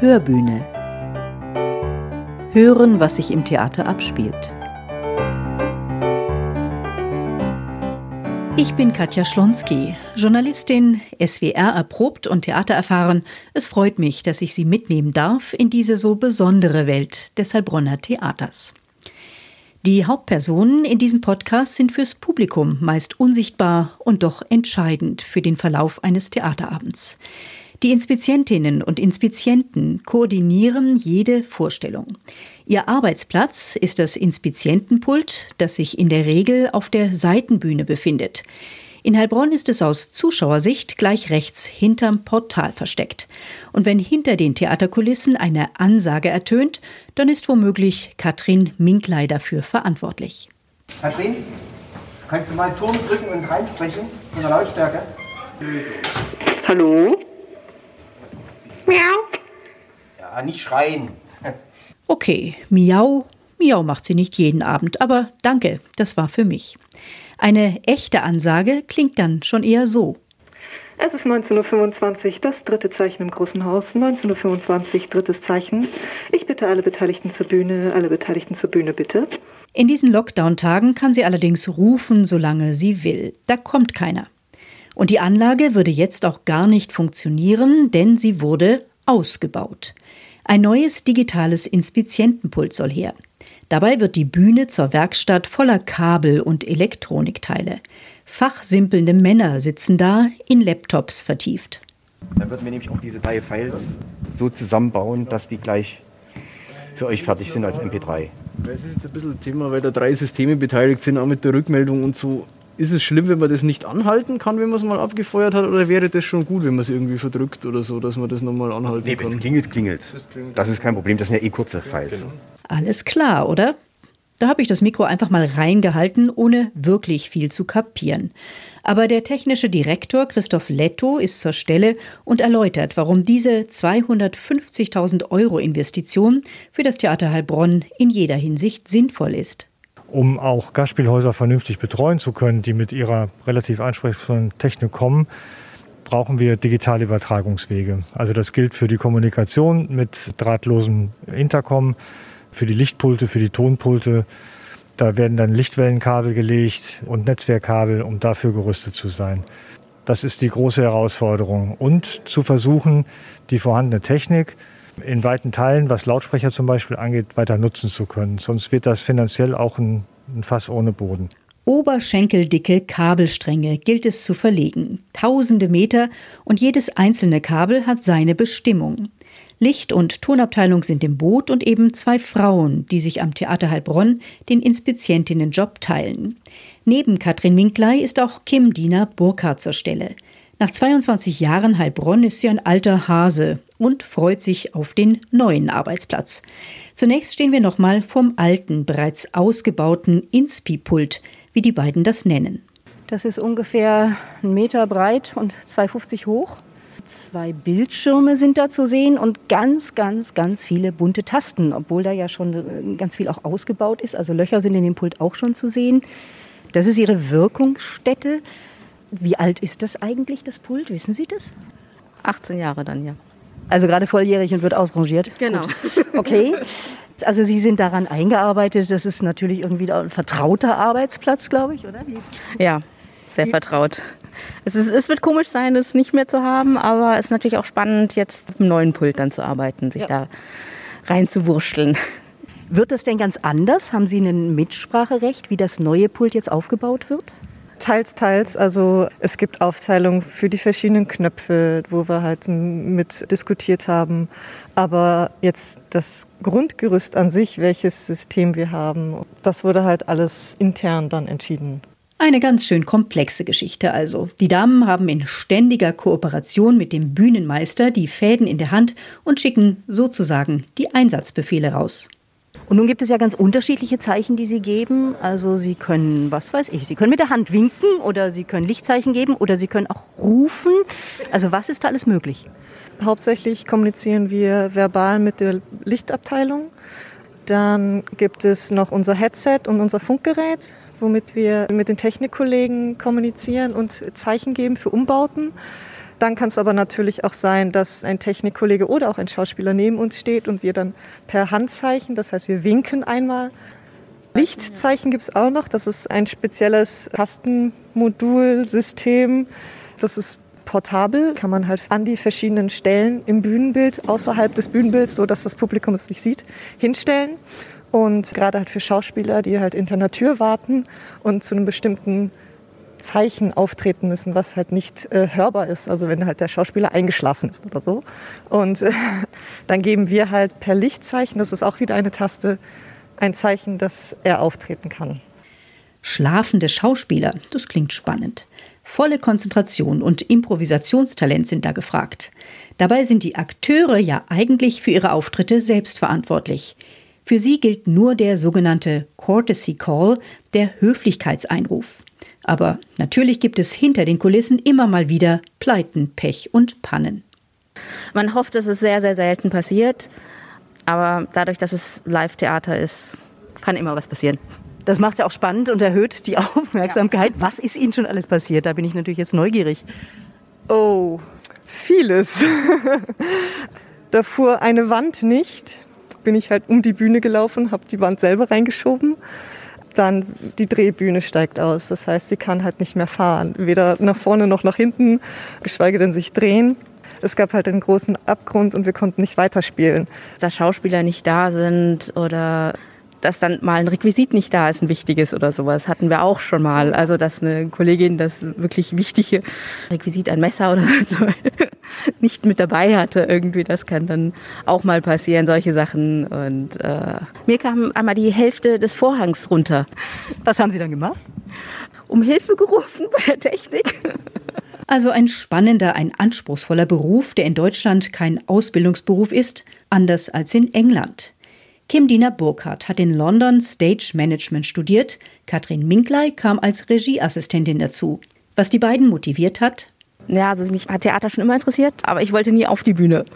Hörbühne. Hören, was sich im Theater abspielt. Ich bin Katja Schlonski, Journalistin, SWR erprobt und theatererfahren. Es freut mich, dass ich Sie mitnehmen darf in diese so besondere Welt des Heilbronner Theaters. Die Hauptpersonen in diesem Podcast sind fürs Publikum meist unsichtbar und doch entscheidend für den Verlauf eines Theaterabends. Die Inspizientinnen und Inspizienten koordinieren jede Vorstellung. Ihr Arbeitsplatz ist das Inspizientenpult, das sich in der Regel auf der Seitenbühne befindet. In Heilbronn ist es aus Zuschauersicht gleich rechts hinterm Portal versteckt. Und wenn hinter den Theaterkulissen eine Ansage ertönt, dann ist womöglich Katrin Minklei dafür verantwortlich. Katrin, kannst du mal Turm drücken und reinsprechen von der Lautstärke? Hallo? Miau. Ja, nicht schreien. Okay, Miau. Miau macht sie nicht jeden Abend, aber danke, das war für mich. Eine echte Ansage klingt dann schon eher so. Es ist 19.25 Uhr, das dritte Zeichen im großen Haus. 19.25 Uhr, drittes Zeichen. Ich bitte alle Beteiligten zur Bühne, alle Beteiligten zur Bühne bitte. In diesen Lockdown-Tagen kann sie allerdings rufen, solange sie will. Da kommt keiner. Und die Anlage würde jetzt auch gar nicht funktionieren, denn sie wurde ausgebaut. Ein neues digitales Inspizientenpult soll her. Dabei wird die Bühne zur Werkstatt voller Kabel und Elektronikteile. Fachsimpelnde Männer sitzen da in Laptops vertieft. Da würden wir nämlich auch diese drei Files so zusammenbauen, dass die gleich für euch fertig sind als MP3. Das ist jetzt ein bisschen ein Thema, weil da drei Systeme beteiligt sind, auch mit der Rückmeldung und so. Ist es schlimm, wenn man das nicht anhalten kann, wenn man es mal abgefeuert hat, oder wäre das schon gut, wenn man es irgendwie verdrückt oder so, dass man das nochmal anhalten Nee, kann? wenn es klingelt, klingelt Das ist kein Problem, das sind ja eh kurze Files. Alles klar, oder? Da habe ich das Mikro einfach mal reingehalten, ohne wirklich viel zu kapieren. Aber der technische Direktor Christoph Letto ist zur Stelle und erläutert, warum diese 250.000 Euro Investition für das Theater Heilbronn in jeder Hinsicht sinnvoll ist. Um auch Gastspielhäuser vernünftig betreuen zu können, die mit ihrer relativ anspruchsvollen Technik kommen, brauchen wir digitale Übertragungswege. Also das gilt für die Kommunikation mit drahtlosem Intercom, für die Lichtpulte, für die Tonpulte. Da werden dann Lichtwellenkabel gelegt und Netzwerkkabel, um dafür gerüstet zu sein. Das ist die große Herausforderung. Und zu versuchen, die vorhandene Technik in weiten Teilen, was Lautsprecher zum Beispiel angeht, weiter nutzen zu können. Sonst wird das finanziell auch ein, ein Fass ohne Boden. Oberschenkeldicke Kabelstränge gilt es zu verlegen. Tausende Meter und jedes einzelne Kabel hat seine Bestimmung. Licht- und Tonabteilung sind im Boot und eben zwei Frauen, die sich am Theater Heilbronn den Inspizientinnenjob teilen. Neben Katrin Minklei ist auch Kim Dina Burkhardt zur Stelle. Nach 22 Jahren Heilbronn ist sie ein alter Hase und freut sich auf den neuen Arbeitsplatz. Zunächst stehen wir nochmal vom alten, bereits ausgebauten Inspi-Pult, wie die beiden das nennen. Das ist ungefähr einen Meter breit und 2,50 hoch. Zwei Bildschirme sind da zu sehen und ganz, ganz, ganz viele bunte Tasten, obwohl da ja schon äh, ganz viel auch ausgebaut ist. Also Löcher sind in dem Pult auch schon zu sehen. Das ist Ihre Wirkungsstätte. Wie alt ist das eigentlich, das Pult? Wissen Sie das? 18 Jahre dann, ja. Also gerade volljährig und wird ausrangiert. Genau. Gut. Okay. Also Sie sind daran eingearbeitet. Das ist natürlich irgendwie ein vertrauter Arbeitsplatz, glaube ich, oder? Ja, sehr vertraut. Es, ist, es wird komisch sein, es nicht mehr zu haben, aber es ist natürlich auch spannend, jetzt mit einem neuen Pult dann zu arbeiten, sich Ja. da reinzuwurschteln. Wird das denn ganz anders? Haben Sie ein Mitspracherecht, wie das neue Pult jetzt aufgebaut wird? Teils, teils. Also es gibt Aufteilung für die verschiedenen Knöpfe, wo wir halt mit diskutiert haben. Aber jetzt das Grundgerüst an sich, welches System wir haben, das wurde halt alles intern dann entschieden. Eine ganz schön komplexe Geschichte also. Die Damen haben in ständiger Kooperation mit dem Bühnenmeister die Fäden in der Hand und schicken sozusagen die Einsatzbefehle raus. Und nun gibt es ja ganz unterschiedliche Zeichen, die Sie geben. Also Sie können, was weiß ich, Sie können mit der Hand winken oder Sie können Lichtzeichen geben oder Sie können auch rufen. Also was ist da alles möglich? Hauptsächlich kommunizieren wir verbal mit der Lichtabteilung. Dann gibt es noch unser Headset und unser Funkgerät, womit wir mit den Technikkollegen kommunizieren und Zeichen geben für Umbauten. Dann kann es aber natürlich auch sein, dass ein Technikkollege oder auch ein Schauspieler neben uns steht und wir dann per Handzeichen, das heißt wir winken einmal. Lichtzeichen gibt es auch noch, das ist ein spezielles Tastenmodulsystem. Das ist portabel, kann man halt an die verschiedenen Stellen im Bühnenbild, außerhalb des Bühnenbilds, so dass das Publikum es nicht sieht, hinstellen. Und gerade halt für Schauspieler, die halt hinter einer Tür warten und zu einem bestimmten Zeichen auftreten müssen, was halt nicht äh, hörbar ist. Also wenn halt der Schauspieler eingeschlafen ist oder so. Und äh, dann geben wir halt per Lichtzeichen, das ist auch wieder eine Taste, ein Zeichen, dass er auftreten kann. Schlafende Schauspieler, das klingt spannend. Volle Konzentration und Improvisationstalent sind da gefragt. Dabei sind die Akteure ja eigentlich für ihre Auftritte selbst verantwortlich. Für sie gilt nur der sogenannte Courtesy Call, der Höflichkeitseinruf. Aber natürlich gibt es hinter den Kulissen immer mal wieder Pleiten, Pech und Pannen. Man hofft, dass es sehr, sehr selten passiert. Aber dadurch, dass es Live-Theater ist, kann immer was passieren. Das macht es ja auch spannend und erhöht die Aufmerksamkeit. Ja. Was ist Ihnen schon alles passiert? Da bin ich natürlich jetzt neugierig. Oh, vieles. da fuhr eine Wand nicht. Bin ich halt um die Bühne gelaufen, habe die Wand selber reingeschoben. Dann die Drehbühne steigt aus. Das heißt, sie kann halt nicht mehr fahren. Weder nach vorne noch nach hinten, geschweige denn sich drehen. Es gab halt einen großen Abgrund und wir konnten nicht weiterspielen. Dass Schauspieler nicht da sind oder dass dann mal ein Requisit nicht da ist, ein wichtiges oder sowas, hatten wir auch schon mal. Also, dass eine Kollegin das wirklich wichtige Requisit, ein Messer oder so, nicht mit dabei hatte irgendwie, das kann dann auch mal passieren, solche Sachen. Und äh, mir kam einmal die Hälfte des Vorhangs runter. Was haben Sie dann gemacht? Um Hilfe gerufen bei der Technik. Also ein spannender, ein anspruchsvoller Beruf, der in Deutschland kein Ausbildungsberuf ist, anders als in England. Kim Dina Burkhardt hat in London Stage Management studiert. Katrin Minkley kam als Regieassistentin dazu. Was die beiden motiviert hat? Ja, also mich hat Theater schon immer interessiert, aber ich wollte nie auf die Bühne.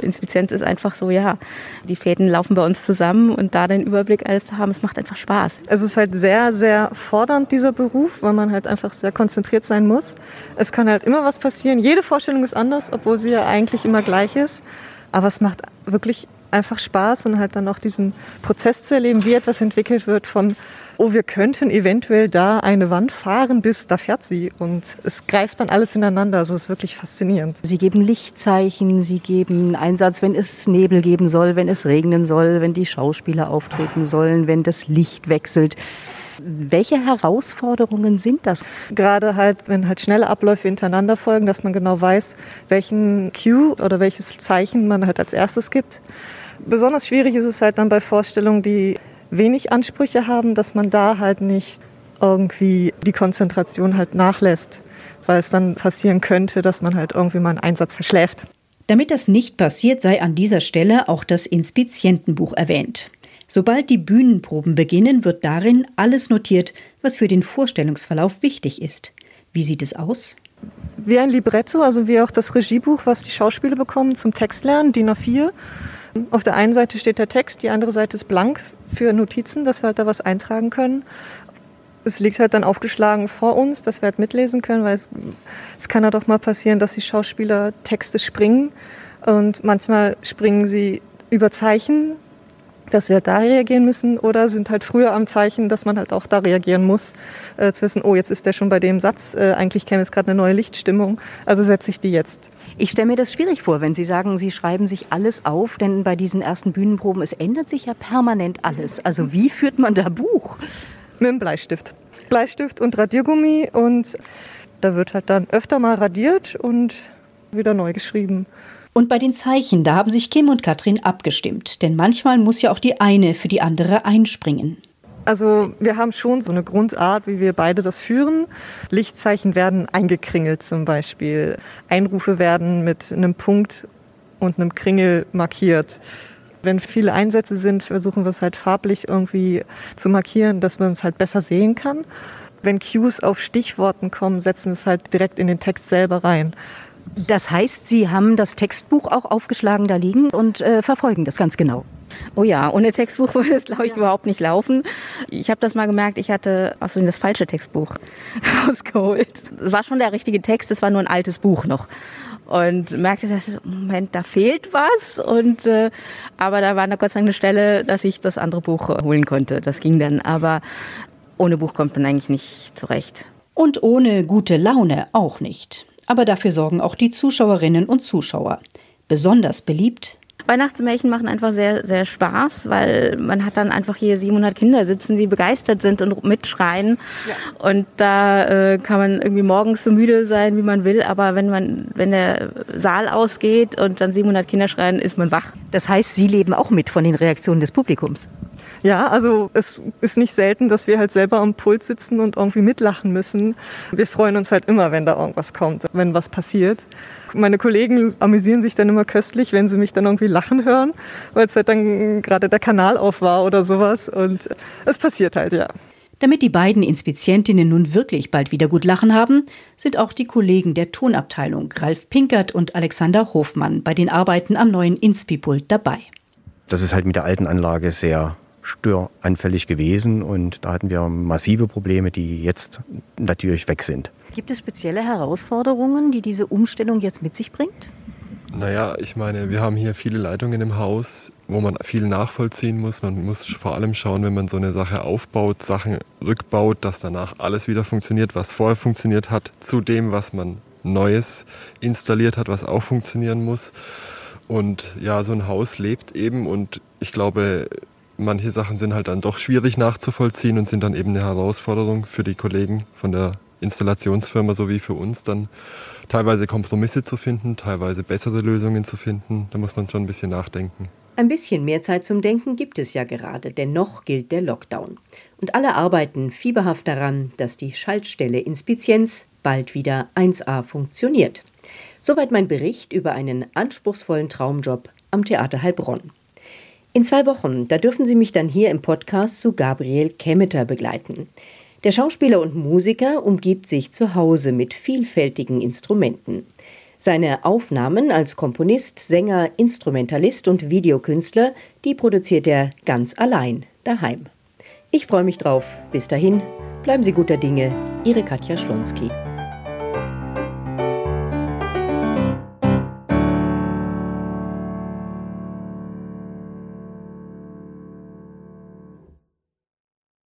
Inspizienz ist einfach so, ja, die Fäden laufen bei uns zusammen und da den Überblick alles zu haben, es macht einfach Spaß. Es ist halt sehr, sehr fordernd, dieser Beruf, weil man halt einfach sehr konzentriert sein muss. Es kann halt immer was passieren. Jede Vorstellung ist anders, obwohl sie ja eigentlich immer gleich ist. Aber es macht wirklich einfach Spaß und halt dann auch diesen Prozess zu erleben, wie etwas entwickelt wird von, oh, wir könnten eventuell da eine Wand fahren, bis da fährt sie. Und es greift dann alles ineinander. Also es ist wirklich faszinierend. Sie geben Lichtzeichen, Sie geben Einsatz, wenn es Nebel geben soll, wenn es regnen soll, wenn die Schauspieler auftreten sollen, wenn das Licht wechselt. Welche Herausforderungen sind das? Gerade halt, wenn halt schnelle Abläufe hintereinander folgen, dass man genau weiß, welchen Cue oder welches Zeichen man halt als erstes gibt. Besonders schwierig ist es halt dann bei Vorstellungen, die wenig Ansprüche haben, dass man da halt nicht irgendwie die Konzentration halt nachlässt, weil es dann passieren könnte, dass man halt irgendwie mal einen Einsatz verschläft. Damit das nicht passiert, sei an dieser Stelle auch das Inspizientenbuch erwähnt. Sobald die Bühnenproben beginnen, wird darin alles notiert, was für den Vorstellungsverlauf wichtig ist. Wie sieht es aus? Wie ein Libretto, also wie auch das Regiebuch, was die Schauspieler bekommen zum Textlernen, DIN A4. Auf der einen Seite steht der Text, die andere Seite ist blank für Notizen, dass wir halt da was eintragen können. Es liegt halt dann aufgeschlagen vor uns, dass wir halt mitlesen können, weil es kann ja halt doch mal passieren, dass die Schauspieler Texte springen und manchmal springen sie über Zeichen, dass wir da reagieren müssen oder sind halt früher am Zeichen, dass man halt auch da reagieren muss, äh, zu wissen, oh, jetzt ist der schon bei dem Satz, äh, eigentlich käme jetzt gerade eine neue Lichtstimmung, also setze ich die jetzt. Ich stelle mir das schwierig vor, wenn Sie sagen, Sie schreiben sich alles auf, denn bei diesen ersten Bühnenproben, es ändert sich ja permanent alles. Also wie führt man da Buch? Mit einem Bleistift. Bleistift und Radiergummi und da wird halt dann öfter mal radiert und wieder neu geschrieben. Und bei den Zeichen, da haben sich Kim und Katrin abgestimmt, denn manchmal muss ja auch die eine für die andere einspringen. Also wir haben schon so eine Grundart, wie wir beide das führen. Lichtzeichen werden eingekringelt zum Beispiel. Einrufe werden mit einem Punkt und einem Kringel markiert. Wenn viele Einsätze sind, versuchen wir es halt farblich irgendwie zu markieren, dass man es halt besser sehen kann. Wenn Cues auf Stichworten kommen, setzen es halt direkt in den Text selber rein. Das heißt, Sie haben das Textbuch auch aufgeschlagen da liegen und äh, verfolgen das ganz genau. Oh ja, ohne Textbuch würde es, glaube ich, ja. überhaupt nicht laufen. Ich habe das mal gemerkt, ich hatte außerdem das falsche Textbuch rausgeholt. Es war schon der richtige Text, es war nur ein altes Buch noch. und merkte, dass Moment, da fehlt was. Und äh, aber da war da Gott sei Dank eine Stelle, dass ich das andere Buch holen konnte. Das ging dann. Aber ohne Buch kommt man eigentlich nicht zurecht. Und ohne gute Laune auch nicht. Aber dafür sorgen auch die Zuschauerinnen und Zuschauer. Besonders beliebt Weihnachtsmärchen machen einfach sehr, sehr Spaß, weil man hat dann einfach hier 700 Kinder sitzen, die begeistert sind und mitschreien. Ja. Und da äh, kann man irgendwie morgens so müde sein, wie man will, aber wenn man, wenn der Saal ausgeht und dann 700 Kinder schreien, ist man wach. Das heißt, Sie leben auch mit von den Reaktionen des Publikums. Ja, also es ist nicht selten, dass wir halt selber am Pult sitzen und irgendwie mitlachen müssen. Wir freuen uns halt immer, wenn da irgendwas kommt, wenn was passiert. Meine Kollegen amüsieren sich dann immer köstlich, wenn sie mich dann irgendwie lachen hören, weil es halt dann gerade der Kanal auf war oder sowas. Und es passiert halt, ja. Damit die beiden Inspizientinnen nun wirklich bald wieder gut lachen haben, sind auch die Kollegen der Tonabteilung Ralf Pinkert und Alexander Hofmann bei den Arbeiten am neuen Inspipult dabei. Das ist halt mit der alten Anlage sehr störanfällig gewesen und da hatten wir massive Probleme, die jetzt natürlich weg sind. Gibt es spezielle Herausforderungen, die diese Umstellung jetzt mit sich bringt? Naja, ich meine, wir haben hier viele Leitungen im Haus, wo man viel nachvollziehen muss. Man muss vor allem schauen, wenn man so eine Sache aufbaut, Sachen rückbaut, dass danach alles wieder funktioniert, was vorher funktioniert hat, zu dem, was man Neues installiert hat, was auch funktionieren muss. Und ja, so ein Haus lebt eben und ich glaube, manche Sachen sind halt dann doch schwierig nachzuvollziehen und sind dann eben eine Herausforderung für die Kollegen von der Installationsfirma sowie für uns dann teilweise Kompromisse zu finden, teilweise bessere Lösungen zu finden. Da muss man schon ein bisschen nachdenken. Ein bisschen mehr Zeit zum Denken gibt es ja gerade, denn noch gilt der Lockdown. Und alle arbeiten fieberhaft daran, dass die Schaltstelle Inspizienz bald wieder 1a funktioniert. Soweit mein Bericht über einen anspruchsvollen Traumjob am Theater Heilbronn. In zwei Wochen, da dürfen Sie mich dann hier im Podcast zu Gabriel Kemmeter begleiten. Der Schauspieler und Musiker umgibt sich zu Hause mit vielfältigen Instrumenten. Seine Aufnahmen als Komponist, Sänger, Instrumentalist und Videokünstler, die produziert er ganz allein daheim. Ich freue mich drauf. Bis dahin, bleiben Sie guter Dinge. Ihre Katja Schlonski.